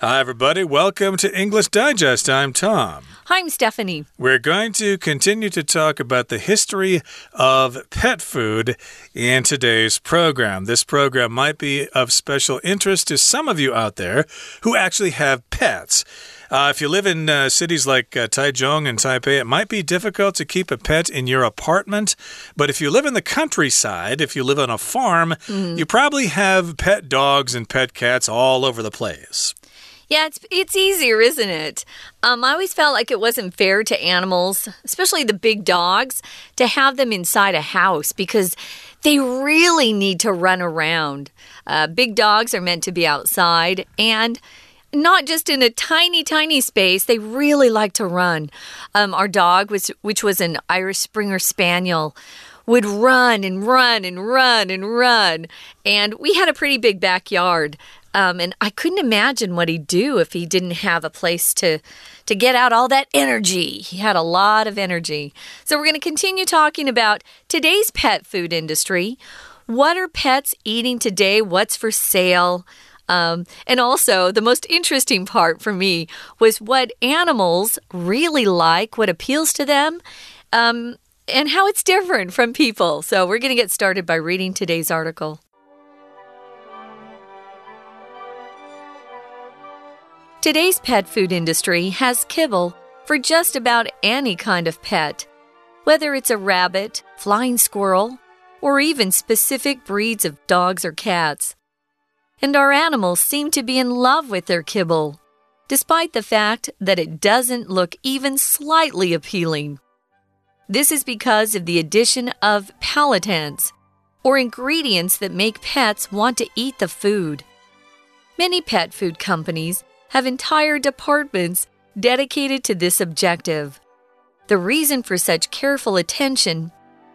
Hi, everybody. Welcome to English Digest. I'm Tom. Hi, I'm Stephanie. We're going to continue to talk about the history of pet food in today's program. This program might be of special interest to some of you out there who actually have pets. Uh, if you live in uh, cities like uh, Taichung and Taipei, it might be difficult to keep a pet in your apartment. But if you live in the countryside, if you live on a farm, mm. you probably have pet dogs and pet cats all over the place. Yeah, it's it's easier, isn't it? Um, I always felt like it wasn't fair to animals, especially the big dogs, to have them inside a house because they really need to run around. Uh, big dogs are meant to be outside and not just in a tiny, tiny space. They really like to run. Um, our dog was, which was an Irish Springer Spaniel would run and run and run and run. And we had a pretty big backyard. Um, and I couldn't imagine what he'd do if he didn't have a place to to get out all that energy. He had a lot of energy. So we're going to continue talking about today's pet food industry. What are pets eating today? What's for sale? Um, and also, the most interesting part for me was what animals really like, what appeals to them, um, and how it's different from people. So, we're going to get started by reading today's article. Today's pet food industry has kibble for just about any kind of pet, whether it's a rabbit, flying squirrel, or even specific breeds of dogs or cats. And our animals seem to be in love with their kibble, despite the fact that it doesn't look even slightly appealing. This is because of the addition of palatants, or ingredients that make pets want to eat the food. Many pet food companies have entire departments dedicated to this objective. The reason for such careful attention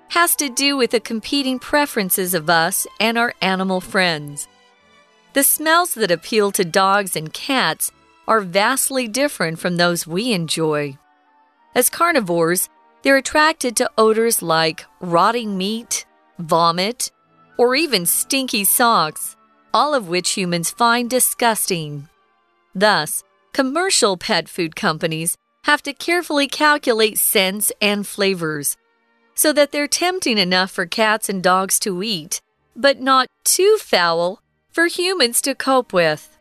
has to do with the competing preferences of us and our animal friends. The smells that appeal to dogs and cats are vastly different from those we enjoy. As carnivores, they're attracted to odors like rotting meat, vomit, or even stinky socks, all of which humans find disgusting. Thus, commercial pet food companies have to carefully calculate scents and flavors so that they're tempting enough for cats and dogs to eat, but not too foul for humans to cope with.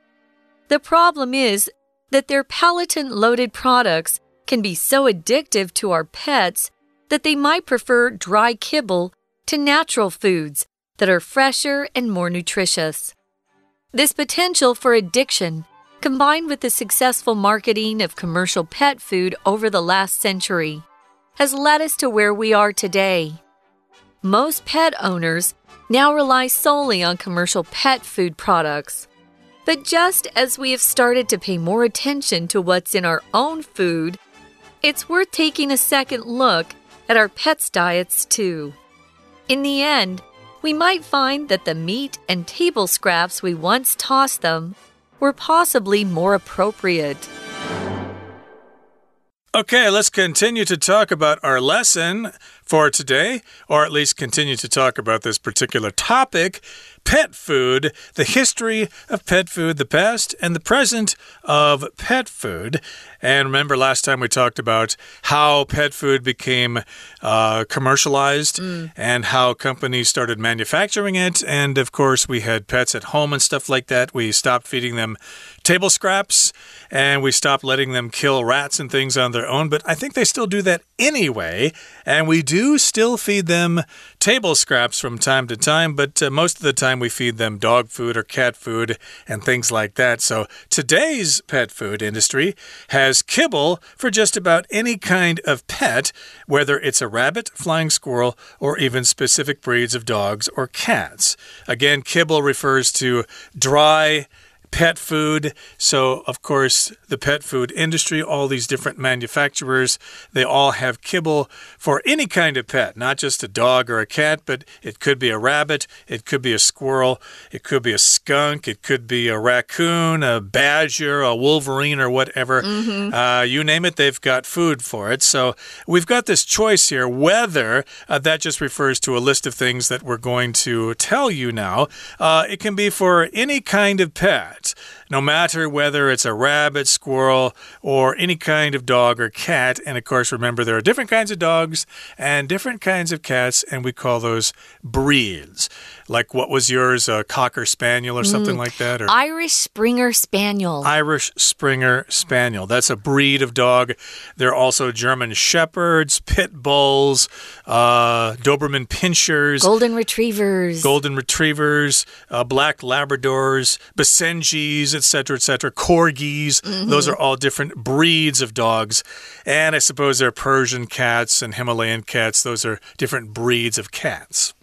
The problem is that their palatant loaded products can be so addictive to our pets that they might prefer dry kibble to natural foods that are fresher and more nutritious. This potential for addiction combined with the successful marketing of commercial pet food over the last century, has led us to where we are today. Most pet owners now rely solely on commercial pet food products. But just as we have started to pay more attention to what's in our own food, it's worth taking a second look at our pets' diets too. In the end, we might find that the meat and table scraps we once tossed them were possibly more appropriate. Okay, let's continue to talk about our lesson for today, or at least continue to talk about this particular topic pet food, the history of pet food, the past and the present of pet food. And remember, last time we talked about how pet food became uh, commercialized mm. and how companies started manufacturing it. And of course, we had pets at home and stuff like that. We stopped feeding them table scraps and we stopped letting them kill rats and things on their own. But I think they still do that anyway. And we do still feed them table scraps from time to time, but uh, most of the time we feed them dog food or cat food and things like that. So today's pet food industry has kibble for just about any kind of pet, whether it's a rabbit, flying squirrel, or even specific breeds of dogs or cats. Again, kibble refers to dry pet food. So, of course, the pet food industry, all these different manufacturers, they all have kibble for any kind of pet, not just a dog or a cat, but it could be a rabbit, it could be a squirrel, it could be a skunk, it could be a raccoon, a badger, a wolverine, or whatever. Mm -hmm. uh, you name it, they've got food for it. So, we've got this choice here whether uh, that just refers to a list of things that we're going to tell you now. Uh, it can be for any kind of pet. Cat. No matter whether it's a rabbit, squirrel, or any kind of dog or cat. And of course, remember there are different kinds of dogs and different kinds of cats, and we call those breeds. Like what was yours, a cocker spaniel or something mm, like that? Or Irish Springer Spaniel. Irish Springer Spaniel. That's a breed of dog. There are also German Shepherds, Pit Bulls, uh, Doberman Pinschers, Golden Retrievers, Golden Retrievers, uh, Black Labradors, Basenjis, etc., etc., Corgis. Mm -hmm. Those are all different breeds of dogs. And I suppose there are Persian cats and Himalayan cats. Those are different breeds of cats.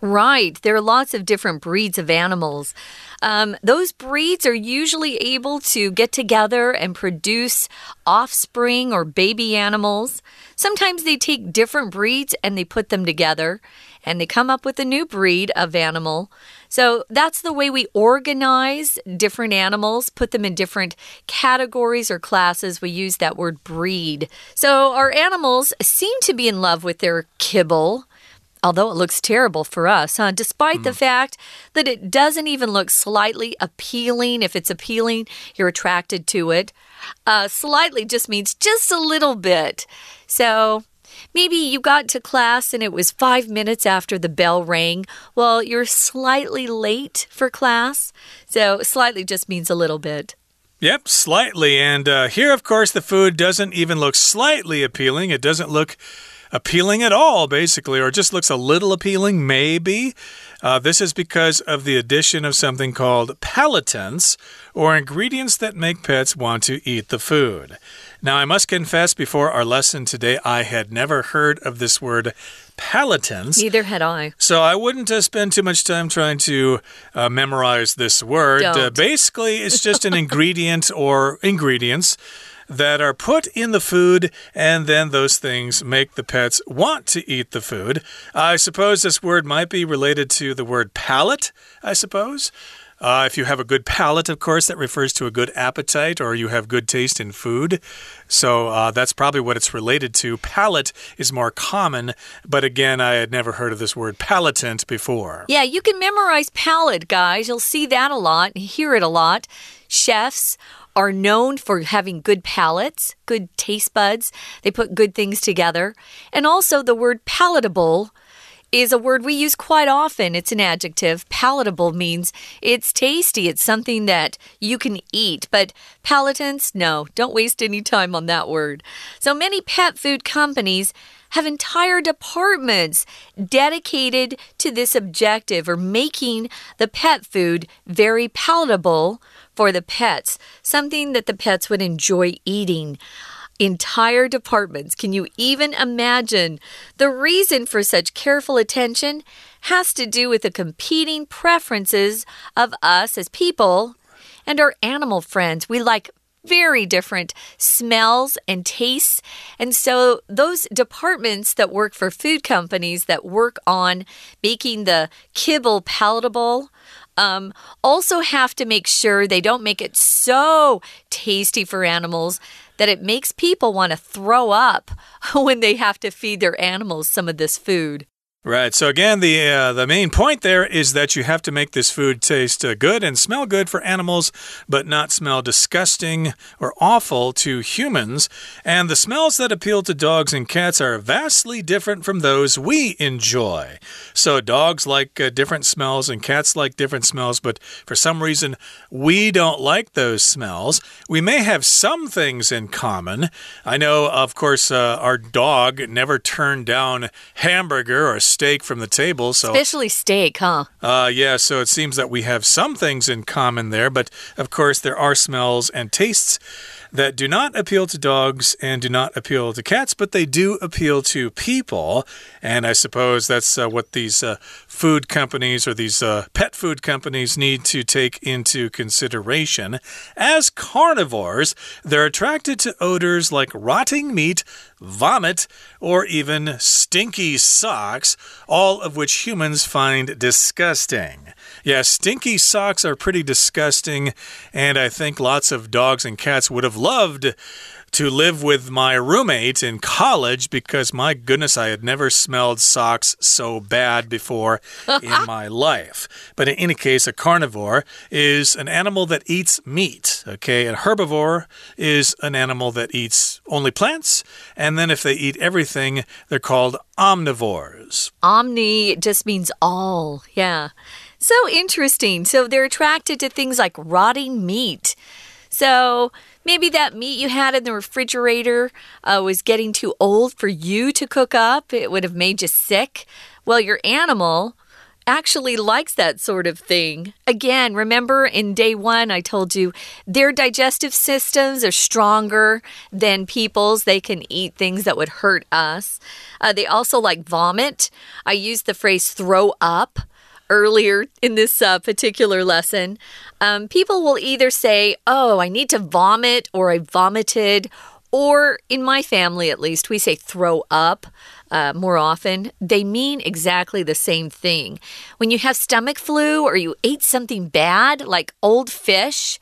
Right. There are lots of different breeds of animals. Um, those breeds are usually able to get together and produce offspring or baby animals. Sometimes they take different breeds and they put them together and they come up with a new breed of animal. So that's the way we organize different animals, put them in different categories or classes. We use that word breed. So our animals seem to be in love with their kibble although it looks terrible for us, huh? Despite mm. the hmm. fact that it doesn't even look slightly appealing. If it's appealing, you're attracted to it. Uh, slightly just means just a little bit. So maybe you got to class and it was five minutes after the bell rang. Well, you're slightly late for class. So slightly just means a little bit. Yep, slightly. And uh, here, of course, the food doesn't even look slightly appealing. It doesn't look appealing at all, basically, or just looks a little appealing, maybe. Uh, this is because of the addition of something called palatants, or ingredients that make pets want to eat the food. Now, I must confess, before our lesson today, I had never heard of this word palatants. Neither had I. So I wouldn't uh, spend too much time trying to uh, memorize this word. Uh, basically, it's just an ingredient or ingredients that are put in the food, and then those things make the pets want to eat the food. I suppose this word might be related to the word palate, I suppose. Uh, if you have a good palate, of course, that refers to a good appetite or you have good taste in food. So uh, that's probably what it's related to. Palate is more common, but again, I had never heard of this word palatant before. Yeah, you can memorize palate, guys. You'll see that a lot, hear it a lot. Chefs are known for having good palates, good taste buds. They put good things together. And also, the word palatable is a word we use quite often. It's an adjective. Palatable means it's tasty, it's something that you can eat. But palatants, no, don't waste any time on that word. So many pet food companies have entire departments dedicated to this objective or making the pet food very palatable for the pets, something that the pets would enjoy eating entire departments. Can you even imagine? The reason for such careful attention has to do with the competing preferences of us as people and our animal friends. We like very different smells and tastes. And so, those departments that work for food companies that work on making the kibble palatable um, also have to make sure they don't make it so tasty for animals that it makes people want to throw up when they have to feed their animals some of this food. Right. So again, the uh, the main point there is that you have to make this food taste uh, good and smell good for animals, but not smell disgusting or awful to humans. And the smells that appeal to dogs and cats are vastly different from those we enjoy. So dogs like uh, different smells and cats like different smells, but for some reason we don't like those smells. We may have some things in common. I know, of course, uh, our dog never turned down hamburger or steak from the table. So especially steak, huh? Uh, yeah. So it seems that we have some things in common there, but of course there are smells and tastes that do not appeal to dogs and do not appeal to cats, but they do appeal to people. And I suppose that's uh, what these uh, food companies or these uh, pet food companies need to take into consideration. As carnivores, they're attracted to odors like rotting meat, vomit, or even stinky socks, all of which humans find disgusting. Yeah, stinky socks are pretty disgusting, and I think lots of dogs and cats would have loved to live with my roommate in college because my goodness, I had never smelled socks so bad before in my life. But in any case, a carnivore is an animal that eats meat, okay? A herbivore is an animal that eats only plants, and then if they eat everything, they're called omnivores. Omni just means all, yeah. So interesting. So they're attracted to things like rotting meat. So maybe that meat you had in the refrigerator uh, was getting too old for you to cook up. It would have made you sick. Well, your animal actually likes that sort of thing. Again, remember in day one, I told you their digestive systems are stronger than people's. They can eat things that would hurt us. Uh, they also like vomit. I used the phrase throw up earlier in this uh, particular lesson, um, people will either say, Oh, I need to vomit, or I vomited, or in my family at least, we say throw up. Uh, more often, they mean exactly the same thing. When you have stomach flu or you ate something bad, like old fish,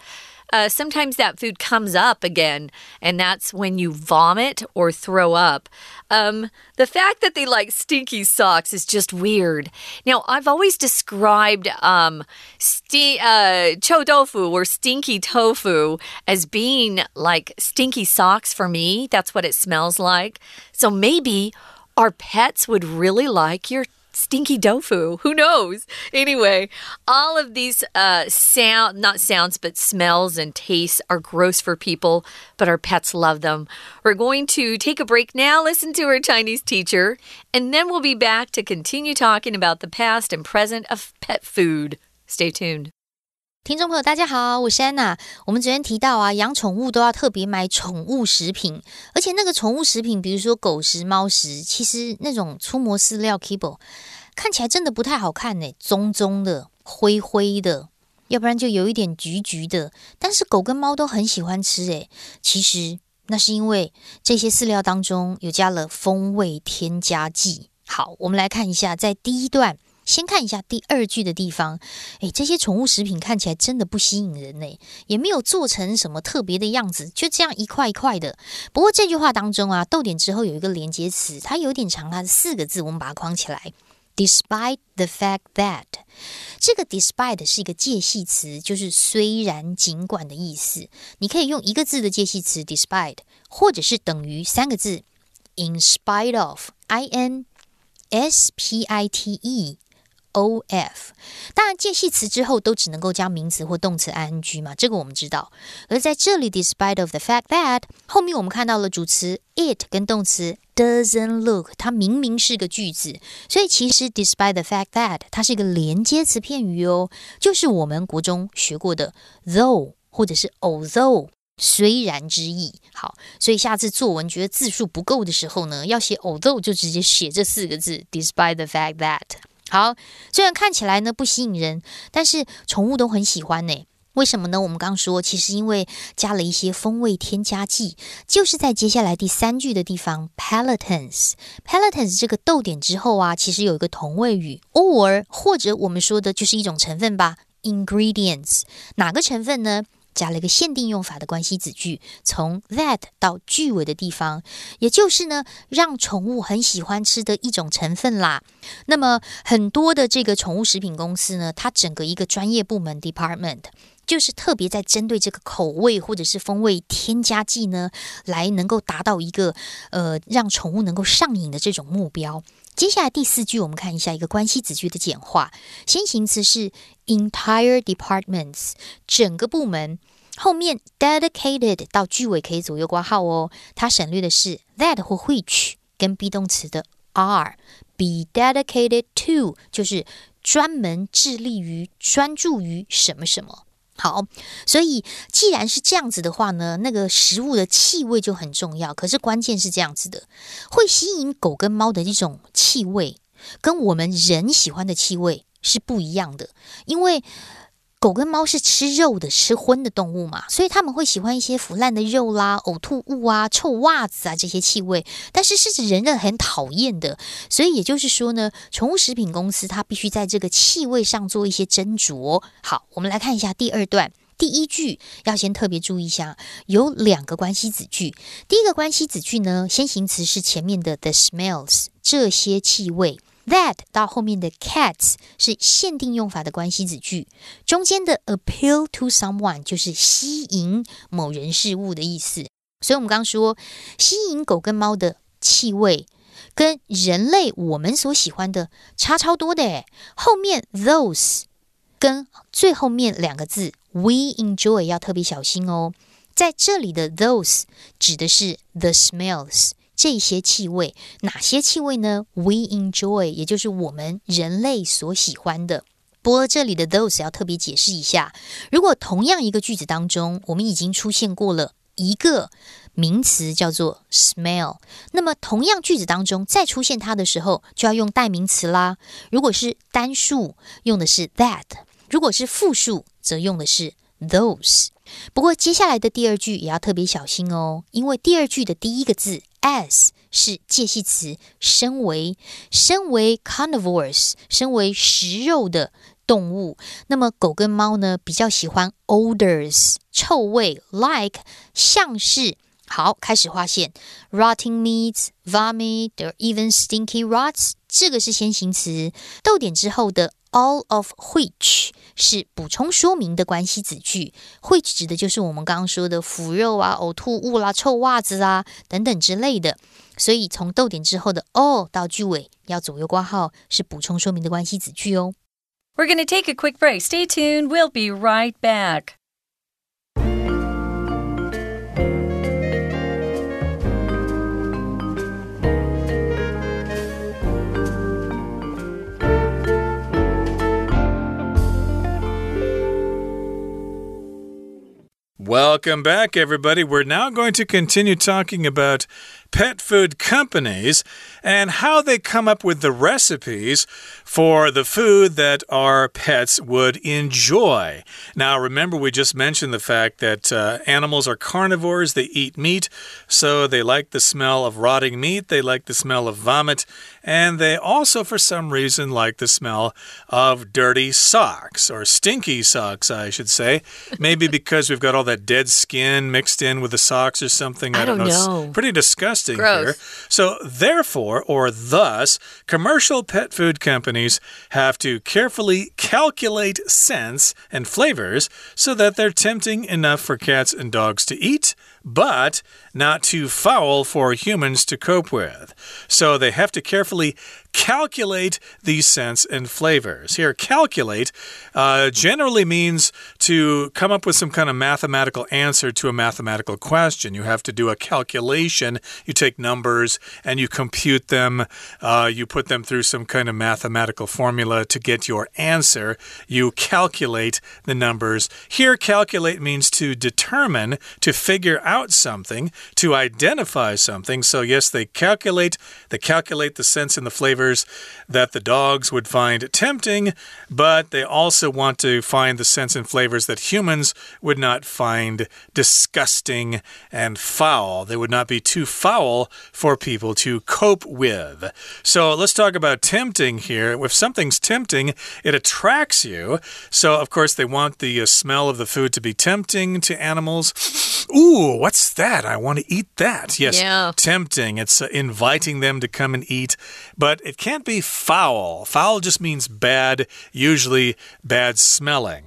uh, sometimes that food comes up again, and that's when you vomit or throw up. Um, the fact that they like stinky socks is just weird. Now, I've always described um, sti uh, chou tofu or stinky tofu as being like stinky socks for me. That's what it smells like. So maybe our pets would really like your stinky tofu. Who knows? Anyway, all of these uh, sound, not sounds, but smells and tastes are gross for people, but our pets love them. We're going to take a break now, listen to our Chinese teacher, and then we'll be back to continue talking about the past and present of pet food. Stay tuned. 听众朋友，大家好，我是安娜。我们昨天提到啊，养宠物都要特别买宠物食品，而且那个宠物食品，比如说狗食、猫食，其实那种粗磨饲料 kibble 看起来真的不太好看呢，棕棕的、灰灰的，要不然就有一点橘橘的。但是狗跟猫都很喜欢吃诶，其实那是因为这些饲料当中有加了风味添加剂。好，我们来看一下，在第一段。先看一下第二句的地方，诶，这些宠物食品看起来真的不吸引人呢，也没有做成什么特别的样子，就这样一块一块的。不过这句话当中啊，逗点之后有一个连接词，它有点长，它是四个字，我们把它框起来。Despite the fact that，这个 despite 是一个介系词，就是虽然、尽管的意思。你可以用一个字的介系词 despite，或者是等于三个字 in spite of，i n s p i t e。O F，当然介系词之后都只能够加名词或动词 I N G 嘛，这个我们知道。而在这里，despite of the fact that 后面我们看到了主词 it 跟动词 doesn't look，它明明是个句子，所以其实 despite the fact that 它是一个连接词片语哦，就是我们国中学过的 though 或者是 although 虽然之意。好，所以下次作文觉得字数不够的时候呢，要写 although 就直接写这四个字 despite the fact that。好，虽然看起来呢不吸引人，但是宠物都很喜欢呢。为什么呢？我们刚说，其实因为加了一些风味添加剂，就是在接下来第三句的地方，palatants，palatants 这个逗点之后啊，其实有一个同位语，or 或者我们说的就是一种成分吧，ingredients，哪个成分呢？加了一个限定用法的关系子句，从 that 到句尾的地方，也就是呢，让宠物很喜欢吃的一种成分啦。那么很多的这个宠物食品公司呢，它整个一个专业部门 department 就是特别在针对这个口味或者是风味添加剂呢，来能够达到一个呃让宠物能够上瘾的这种目标。接下来第四句，我们看一下一个关系子句的简化。先行词是 entire departments，整个部门。后面 dedicated 到句尾可以左右挂号哦。它省略的是 that 或 which 跟 be 动词的 are。be dedicated to 就是专门致力于、专注于什么什么。好，所以既然是这样子的话呢，那个食物的气味就很重要。可是关键是这样子的，会吸引狗跟猫的一种气味，跟我们人喜欢的气味是不一样的。因为狗跟猫是吃肉的、吃荤的动物嘛，所以他们会喜欢一些腐烂的肉啦、呕吐物啊、臭袜子啊这些气味。但是是指人类很讨厌的，所以也就是说呢，宠物食品公司它必须在这个气味上做一些斟酌。好，我们来看一下第二段。第一句要先特别注意一下，有两个关系子句。第一个关系子句呢，先行词是前面的 the smells 这些气味，that 到后面的 cats 是限定用法的关系子句，中间的 appeal to someone 就是吸引某人事物的意思。所以，我们刚说吸引狗跟猫的气味，跟人类我们所喜欢的差超多的诶后面 those 跟最后面两个字。We enjoy 要特别小心哦，在这里的 those 指的是 the smells 这些气味，哪些气味呢？We enjoy 也就是我们人类所喜欢的。不过这里的 those 要特别解释一下，如果同样一个句子当中，我们已经出现过了一个名词叫做 smell，那么同样句子当中再出现它的时候，就要用代名词啦。如果是单数，用的是 that。如果是复数，则用的是 those。不过接下来的第二句也要特别小心哦，因为第二句的第一个字 as 是介系词，身为身为 carnivores，身为食肉的动物，那么狗跟猫呢比较喜欢 odors 臭味，like 像是。好，开始划线，rotting meats, vomit, or even stinky rots，这个是先行词，逗点之后的 all of which 是补充说明的关系子句会指的就是我们刚刚说的腐肉啊、呕吐物啦、臭袜子啊等等之类的。所以从逗点之后的 all 到句尾要左右挂号，是补充说明的关系子句哦。We're going to take a quick break. Stay tuned. We'll be right back. Welcome back, everybody. We're now going to continue talking about pet food companies and how they come up with the recipes for the food that our pets would enjoy. Now, remember, we just mentioned the fact that uh, animals are carnivores, they eat meat, so they like the smell of rotting meat, they like the smell of vomit, and they also, for some reason, like the smell of dirty socks or stinky socks, I should say. Maybe because we've got all that dead skin mixed in with the socks or something. I, I don't, know. know. It's pretty disgusting Gross. here. So, therefore, or thus, commercial pet food companies have to carefully calculate scents and flavors so that they're tempting enough for cats and dogs to eat but not too foul for humans to cope with. So they have to carefully calculate these scents and flavors. Here, calculate uh, generally means to come up with some kind of mathematical answer to a mathematical question. You have to do a calculation. You take numbers and you compute them. Uh, you put them through some kind of mathematical formula to get your answer. You calculate the numbers. Here, calculate means to determine, to figure out something to identify something. So, yes, they calculate, they calculate the scents and the flavors that the dogs would find tempting, but they also want to find the scents and flavors that humans would not find disgusting and foul. They would not be too foul for people to cope with. So, let's talk about tempting here. If something's tempting, it attracts you. So, of course, they want the uh, smell of the food to be tempting to animals. Ooh, what's that? I want to eat that. Yes, yeah. tempting. It's uh, inviting them to come and eat, but it can't be foul. Foul just means bad, usually bad smelling.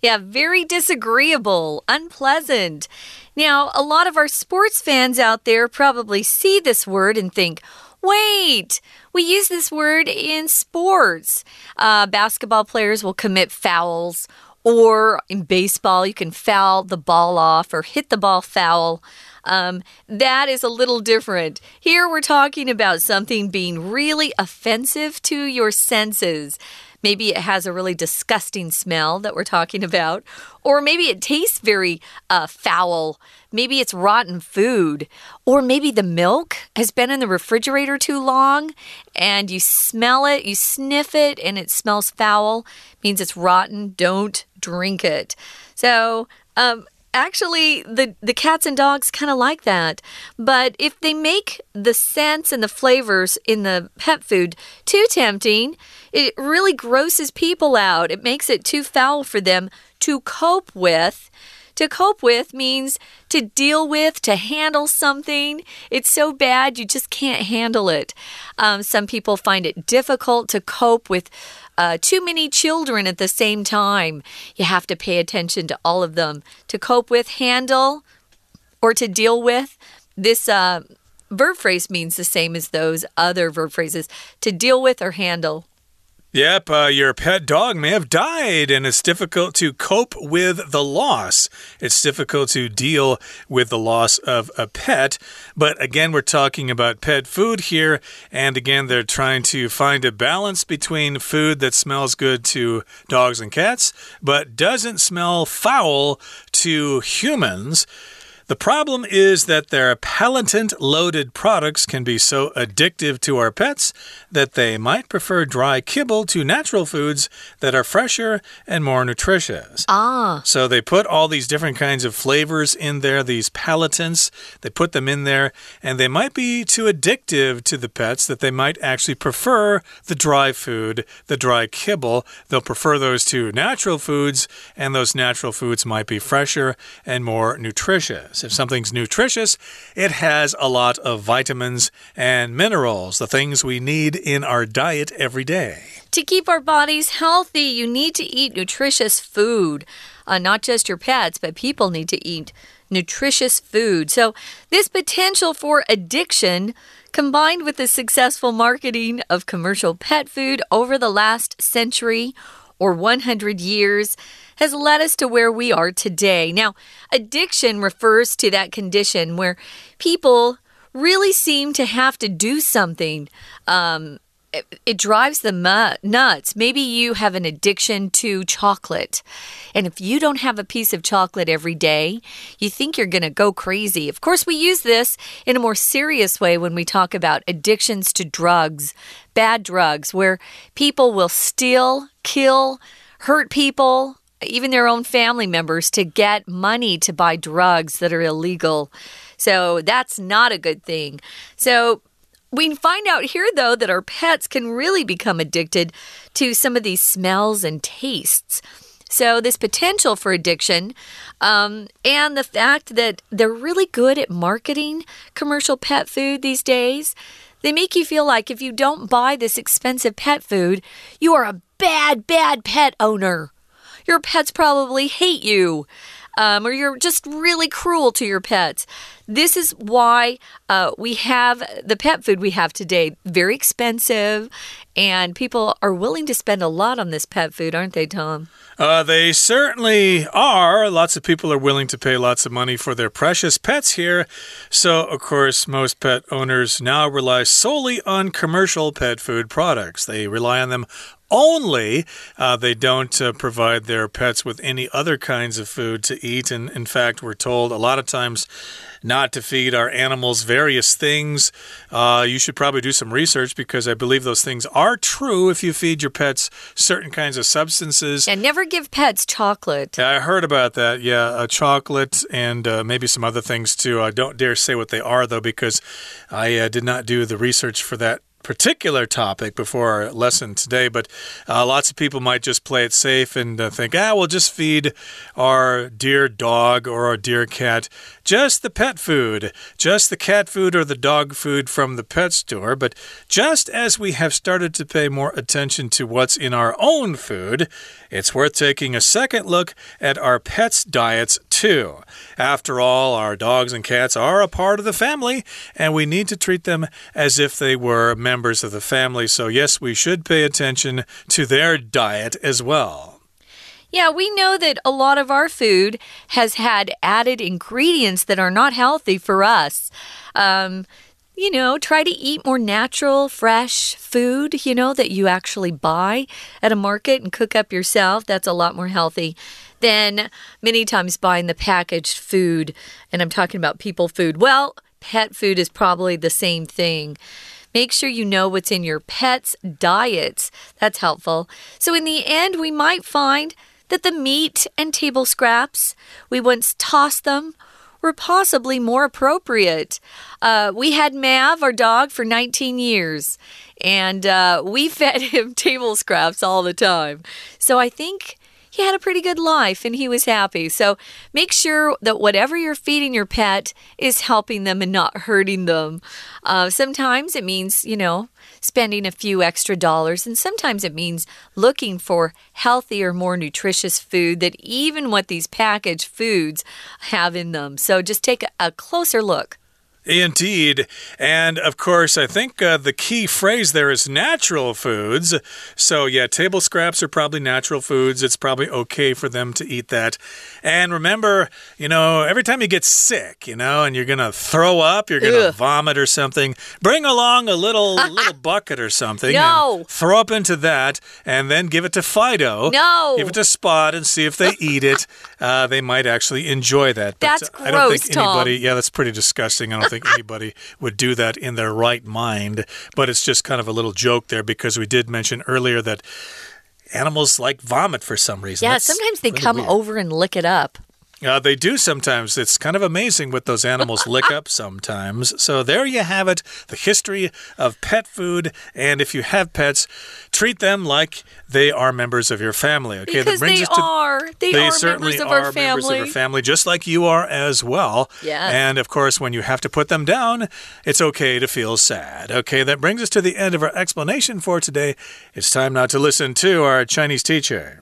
Yeah, very disagreeable, unpleasant. Now, a lot of our sports fans out there probably see this word and think, Wait, we use this word in sports. Uh, basketball players will commit fouls or in baseball, you can foul the ball off or hit the ball foul. Um, that is a little different. Here we're talking about something being really offensive to your senses. Maybe it has a really disgusting smell that we're talking about. Or maybe it tastes very uh, foul. Maybe it's rotten food. Or maybe the milk has been in the refrigerator too long and you smell it, you sniff it, and it smells foul. means it's rotten. Don't drink it. So, um, actually the the cats and dogs kind of like that but if they make the scents and the flavors in the pet food too tempting it really grosses people out it makes it too foul for them to cope with to cope with means to deal with, to handle something. It's so bad you just can't handle it. Um, some people find it difficult to cope with uh, too many children at the same time. You have to pay attention to all of them to cope with, handle, or to deal with. This uh, verb phrase means the same as those other verb phrases to deal with or handle. Yep, uh, your pet dog may have died, and it's difficult to cope with the loss. It's difficult to deal with the loss of a pet. But again, we're talking about pet food here, and again, they're trying to find a balance between food that smells good to dogs and cats, but doesn't smell foul to humans. The problem is that their palatant loaded products can be so addictive to our pets that they might prefer dry kibble to natural foods that are fresher and more nutritious. Ah. So they put all these different kinds of flavors in there, these palatants, they put them in there, and they might be too addictive to the pets that they might actually prefer the dry food, the dry kibble. They'll prefer those to natural foods, and those natural foods might be fresher and more nutritious. If something's nutritious, it has a lot of vitamins and minerals, the things we need in our diet every day. To keep our bodies healthy, you need to eat nutritious food. Uh, not just your pets, but people need to eat nutritious food. So, this potential for addiction combined with the successful marketing of commercial pet food over the last century or 100 years has led us to where we are today. Now, addiction refers to that condition where people really seem to have to do something. Um, it, it, drives them nuts. Maybe you have an addiction to chocolate. And if you don't have a piece of chocolate every day, you think you're going to go crazy. Of course, we use this in a more serious way when we talk about addictions to drugs, bad drugs, where people will steal, kill, hurt people, even their own family members, to get money to buy drugs that are illegal. So that's not a good thing. So, we find out here, though, that our pets can really become addicted to some of these smells and tastes. So, this potential for addiction, um, and the fact that they're really good at marketing commercial pet food these days, they make you feel like if you don't buy this expensive pet food, you are a bad, bad pet owner. Your pets probably hate you um, or you're just really cruel to your pets. This is why uh, we have the pet food we have today very expensive, and people are willing to spend a lot on this pet food, aren't they, Tom? Uh, they certainly are. Lots of people are willing to pay lots of money for their precious pets here. So, of course, most pet owners now rely solely on commercial pet food products. They rely on them only. Uh, they don't uh, provide their pets with any other kinds of food to eat. And in fact, we're told a lot of times not to feed our animals various things. Uh, you should probably do some research because I believe those things are true if you feed your pets certain kinds of substances. And never give pets chocolate. I heard about that. Yeah, uh, chocolate and uh, maybe some other things too. I don't dare say what they are though because I uh, did not do the research for that particular topic before our lesson today, but uh, lots of people might just play it safe and uh, think, ah, we'll just feed our dear dog or our dear cat just the pet food, just the cat food or the dog food from the pet store. But just as we have started to pay more attention to what's in our own food, it's worth taking a second look at our pets' diets too. After all, our dogs and cats are a part of the family, and we need to treat them as if they were members of the family. So, yes, we should pay attention to their diet as well. Yeah, we know that a lot of our food has had added ingredients that are not healthy for us. Um, you know, try to eat more natural, fresh food, you know, that you actually buy at a market and cook up yourself. That's a lot more healthy than many times buying the packaged food. And I'm talking about people food. Well, pet food is probably the same thing. Make sure you know what's in your pet's diets. That's helpful. So, in the end, we might find that the meat and table scraps, we once tossed them were possibly more appropriate. Uh, we had Mav, our dog, for 19 years, and uh, we fed him table scraps all the time. So I think he had a pretty good life and he was happy. So make sure that whatever you're feeding your pet is helping them and not hurting them. Uh, sometimes it means, you know, spending a few extra dollars, and sometimes it means looking for healthier, more nutritious food that even what these packaged foods have in them. So just take a closer look. Indeed. And of course, I think uh, the key phrase there is natural foods. So, yeah, table scraps are probably natural foods. It's probably okay for them to eat that. And remember, you know, every time you get sick, you know, and you're going to throw up, you're going to vomit or something, bring along a little little bucket or something. No. throw up into that and then give it to Fido. No. Give it to Spot and see if they eat it. Uh, they might actually enjoy that. But That's I don't think gross, Tom. anybody, yeah, that's pretty disgusting. I don't think anybody would do that in their right mind. But it's just kind of a little joke there because we did mention earlier that animals like vomit for some reason. Yeah, That's sometimes they really come weird. over and lick it up. Uh, they do sometimes. It's kind of amazing what those animals lick up sometimes. So there you have it the history of pet food. And if you have pets, treat them like they are members of your family. Okay, Because they to are. They, they are certainly members of are our members of family. our family, just like you are as well. Yes. And of course, when you have to put them down, it's okay to feel sad. Okay, that brings us to the end of our explanation for today. It's time now to listen to our Chinese teacher.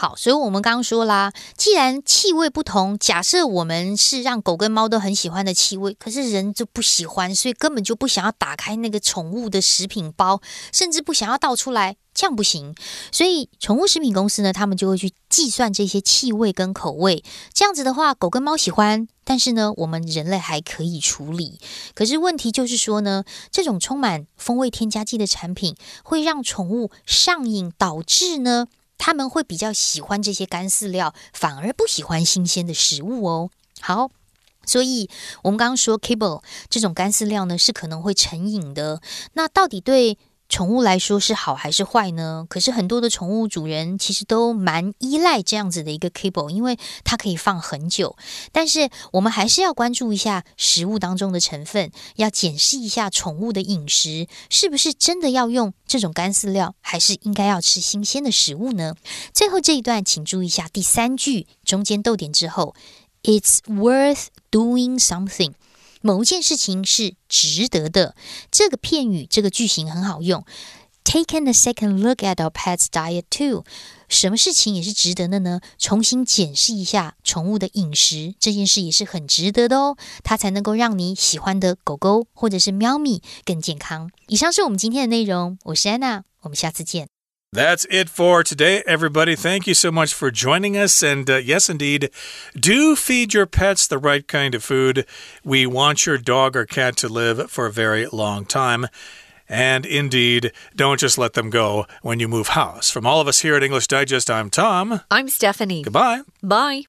好，所以我们刚刚说啦，既然气味不同，假设我们是让狗跟猫都很喜欢的气味，可是人就不喜欢，所以根本就不想要打开那个宠物的食品包，甚至不想要倒出来，这样不行。所以宠物食品公司呢，他们就会去计算这些气味跟口味，这样子的话，狗跟猫喜欢，但是呢，我们人类还可以处理。可是问题就是说呢，这种充满风味添加剂的产品会让宠物上瘾，导致呢。他们会比较喜欢这些干饲料，反而不喜欢新鲜的食物哦。好。所以，我们刚刚说 kibble 这种干饲料呢，是可能会成瘾的。那到底对宠物来说是好还是坏呢？可是很多的宠物主人其实都蛮依赖这样子的一个 kibble，因为它可以放很久。但是我们还是要关注一下食物当中的成分，要检视一下宠物的饮食是不是真的要用这种干饲料，还是应该要吃新鲜的食物呢？最后这一段，请注意一下第三句中间逗点之后，It's worth doing something。某一件事情是值得的，这个片语这个句型很好用。Taking a second look at our pet's diet too，什么事情也是值得的呢？重新检视一下宠物的饮食，这件事也是很值得的哦，它才能够让你喜欢的狗狗或者是喵咪更健康。以上是我们今天的内容，我是安娜，我们下次见。That's it for today, everybody. Thank you so much for joining us. And uh, yes, indeed, do feed your pets the right kind of food. We want your dog or cat to live for a very long time. And indeed, don't just let them go when you move house. From all of us here at English Digest, I'm Tom. I'm Stephanie. Goodbye. Bye.